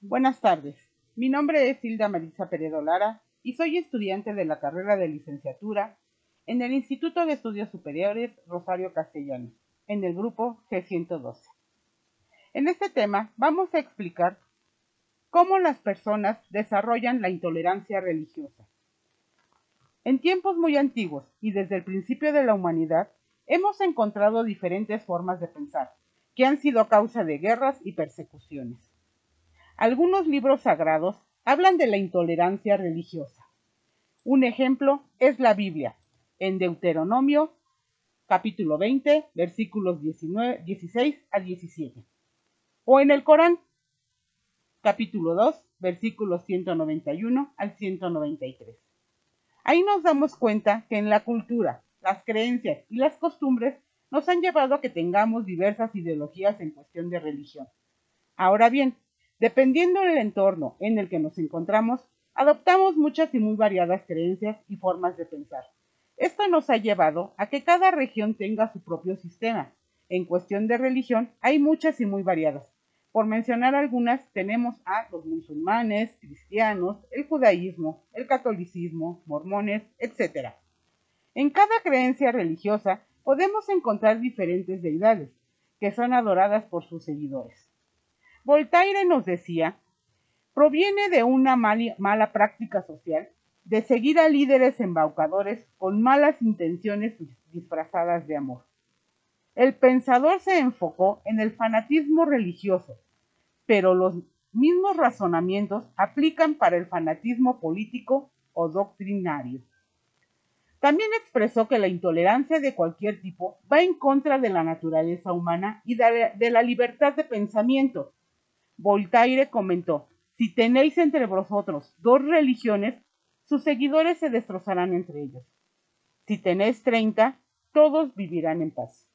Buenas tardes. Mi nombre es Hilda Marisa Peredo Lara y soy estudiante de la carrera de licenciatura en el Instituto de Estudios Superiores Rosario Castellanos, en el grupo G112. En este tema vamos a explicar cómo las personas desarrollan la intolerancia religiosa. En tiempos muy antiguos y desde el principio de la humanidad, hemos encontrado diferentes formas de pensar, que han sido causa de guerras y persecuciones. Algunos libros sagrados hablan de la intolerancia religiosa. Un ejemplo es la Biblia, en Deuteronomio capítulo 20, versículos 19, 16 a 17. O en el Corán, capítulo 2, versículos 191 al 193. Ahí nos damos cuenta que en la cultura, las creencias y las costumbres nos han llevado a que tengamos diversas ideologías en cuestión de religión. Ahora bien, dependiendo del entorno en el que nos encontramos, adoptamos muchas y muy variadas creencias y formas de pensar. Esto nos ha llevado a que cada región tenga su propio sistema. En cuestión de religión hay muchas y muy variadas. Por mencionar algunas, tenemos a los musulmanes, cristianos, el judaísmo, el catolicismo, mormones, etc. En cada creencia religiosa podemos encontrar diferentes deidades, que son adoradas por sus seguidores. Voltaire nos decía, proviene de una mala práctica social de seguir a líderes embaucadores con malas intenciones disfrazadas de amor. El pensador se enfocó en el fanatismo religioso, pero los mismos razonamientos aplican para el fanatismo político o doctrinario. También expresó que la intolerancia de cualquier tipo va en contra de la naturaleza humana y de la libertad de pensamiento. Voltaire comentó, si tenéis entre vosotros dos religiones, sus seguidores se destrozarán entre ellos. Si tenéis treinta, todos vivirán en paz.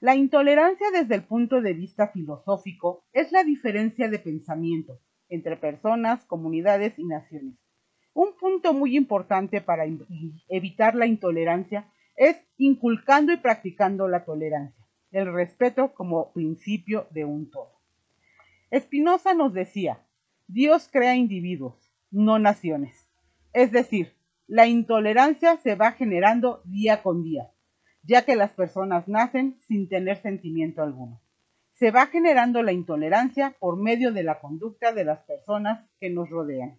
La intolerancia desde el punto de vista filosófico es la diferencia de pensamiento entre personas, comunidades y naciones. Un punto muy importante para evitar la intolerancia es inculcando y practicando la tolerancia, el respeto como principio de un todo. Spinoza nos decía, Dios crea individuos, no naciones. Es decir, la intolerancia se va generando día con día ya que las personas nacen sin tener sentimiento alguno. Se va generando la intolerancia por medio de la conducta de las personas que nos rodean.